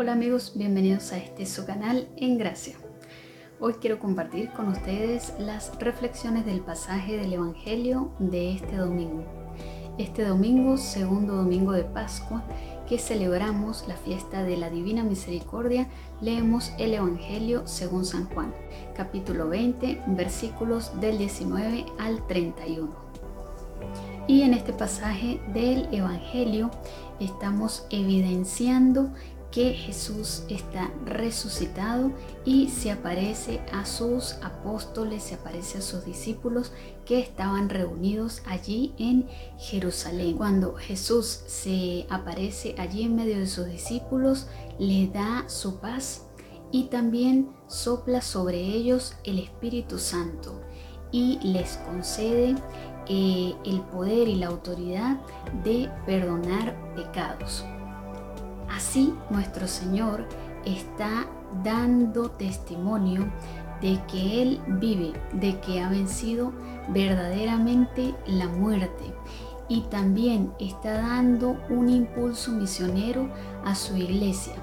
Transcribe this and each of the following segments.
Hola amigos, bienvenidos a este su canal En Gracia. Hoy quiero compartir con ustedes las reflexiones del pasaje del Evangelio de este domingo. Este domingo, segundo domingo de Pascua, que celebramos la fiesta de la Divina Misericordia, leemos el Evangelio según San Juan, capítulo 20, versículos del 19 al 31. Y en este pasaje del Evangelio estamos evidenciando que Jesús está resucitado y se aparece a sus apóstoles, se aparece a sus discípulos que estaban reunidos allí en Jerusalén. Cuando Jesús se aparece allí en medio de sus discípulos, le da su paz y también sopla sobre ellos el Espíritu Santo y les concede eh, el poder y la autoridad de perdonar pecados. Así nuestro Señor está dando testimonio de que Él vive, de que ha vencido verdaderamente la muerte. Y también está dando un impulso misionero a su iglesia,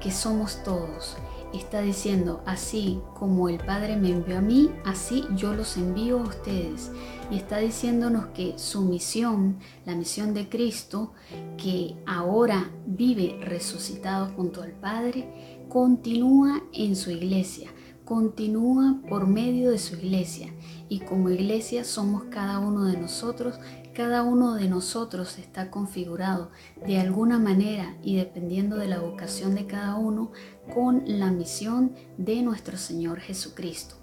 que somos todos está diciendo, así como el Padre me envió a mí, así yo los envío a ustedes. Y está diciéndonos que su misión, la misión de Cristo, que ahora vive resucitado junto al Padre, continúa en su iglesia, continúa por medio de su iglesia. Y como iglesia somos cada uno de nosotros cada uno de nosotros está configurado de alguna manera y dependiendo de la vocación de cada uno con la misión de nuestro Señor Jesucristo.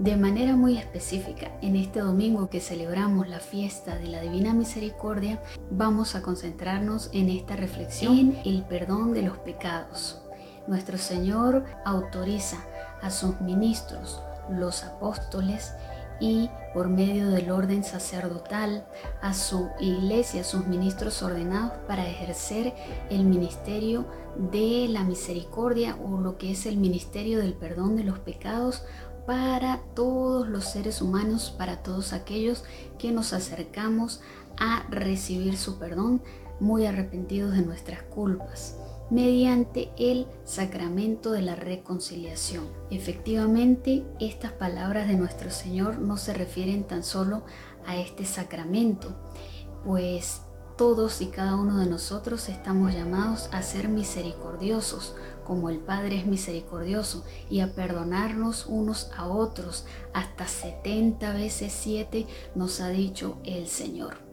De manera muy específica, en este domingo que celebramos la fiesta de la Divina Misericordia, vamos a concentrarnos en esta reflexión en el perdón de los pecados. Nuestro Señor autoriza a sus ministros, los apóstoles, y por medio del orden sacerdotal a su iglesia, a sus ministros ordenados para ejercer el ministerio de la misericordia o lo que es el ministerio del perdón de los pecados para todos los seres humanos, para todos aquellos que nos acercamos a recibir su perdón muy arrepentidos de nuestras culpas mediante el sacramento de la reconciliación. Efectivamente, estas palabras de nuestro Señor no se refieren tan solo a este sacramento, pues todos y cada uno de nosotros estamos llamados a ser misericordiosos, como el Padre es misericordioso, y a perdonarnos unos a otros. Hasta 70 veces 7 nos ha dicho el Señor.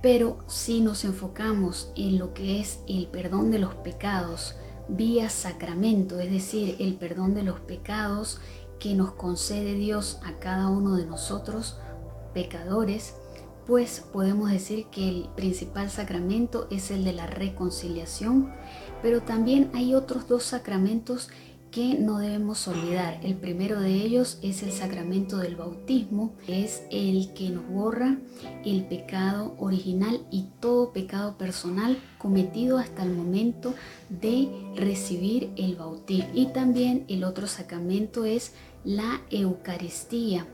Pero si nos enfocamos en lo que es el perdón de los pecados vía sacramento, es decir, el perdón de los pecados que nos concede Dios a cada uno de nosotros, pecadores, pues podemos decir que el principal sacramento es el de la reconciliación, pero también hay otros dos sacramentos que no debemos olvidar. El primero de ellos es el sacramento del bautismo, es el que nos borra el pecado original y todo pecado personal cometido hasta el momento de recibir el bautismo. Y también el otro sacramento es la Eucaristía,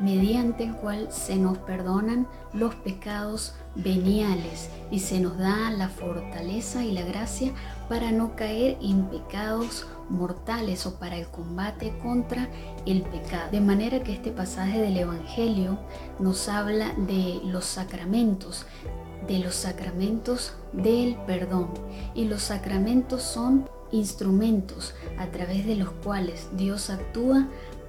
mediante el cual se nos perdonan los pecados veniales y se nos da la fortaleza y la gracia para no caer en pecados mortales o para el combate contra el pecado. De manera que este pasaje del Evangelio nos habla de los sacramentos, de los sacramentos del perdón. Y los sacramentos son instrumentos a través de los cuales Dios actúa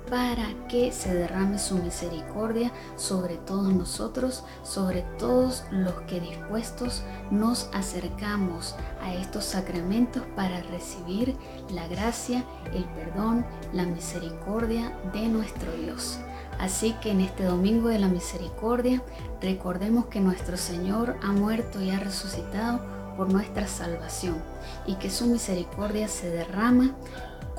para que se derrame su misericordia sobre todos nosotros, sobre todos los que dispuestos nos acercamos a estos sacramentos para recibir la gracia, el perdón, la misericordia de nuestro Dios. Así que en este domingo de la misericordia recordemos que nuestro Señor ha muerto y ha resucitado por nuestra salvación y que su misericordia se derrama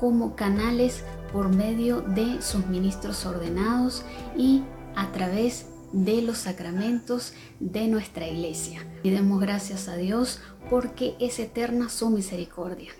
como canales por medio de sus ministros ordenados y a través de los sacramentos de nuestra iglesia. Y gracias a Dios porque es eterna su misericordia.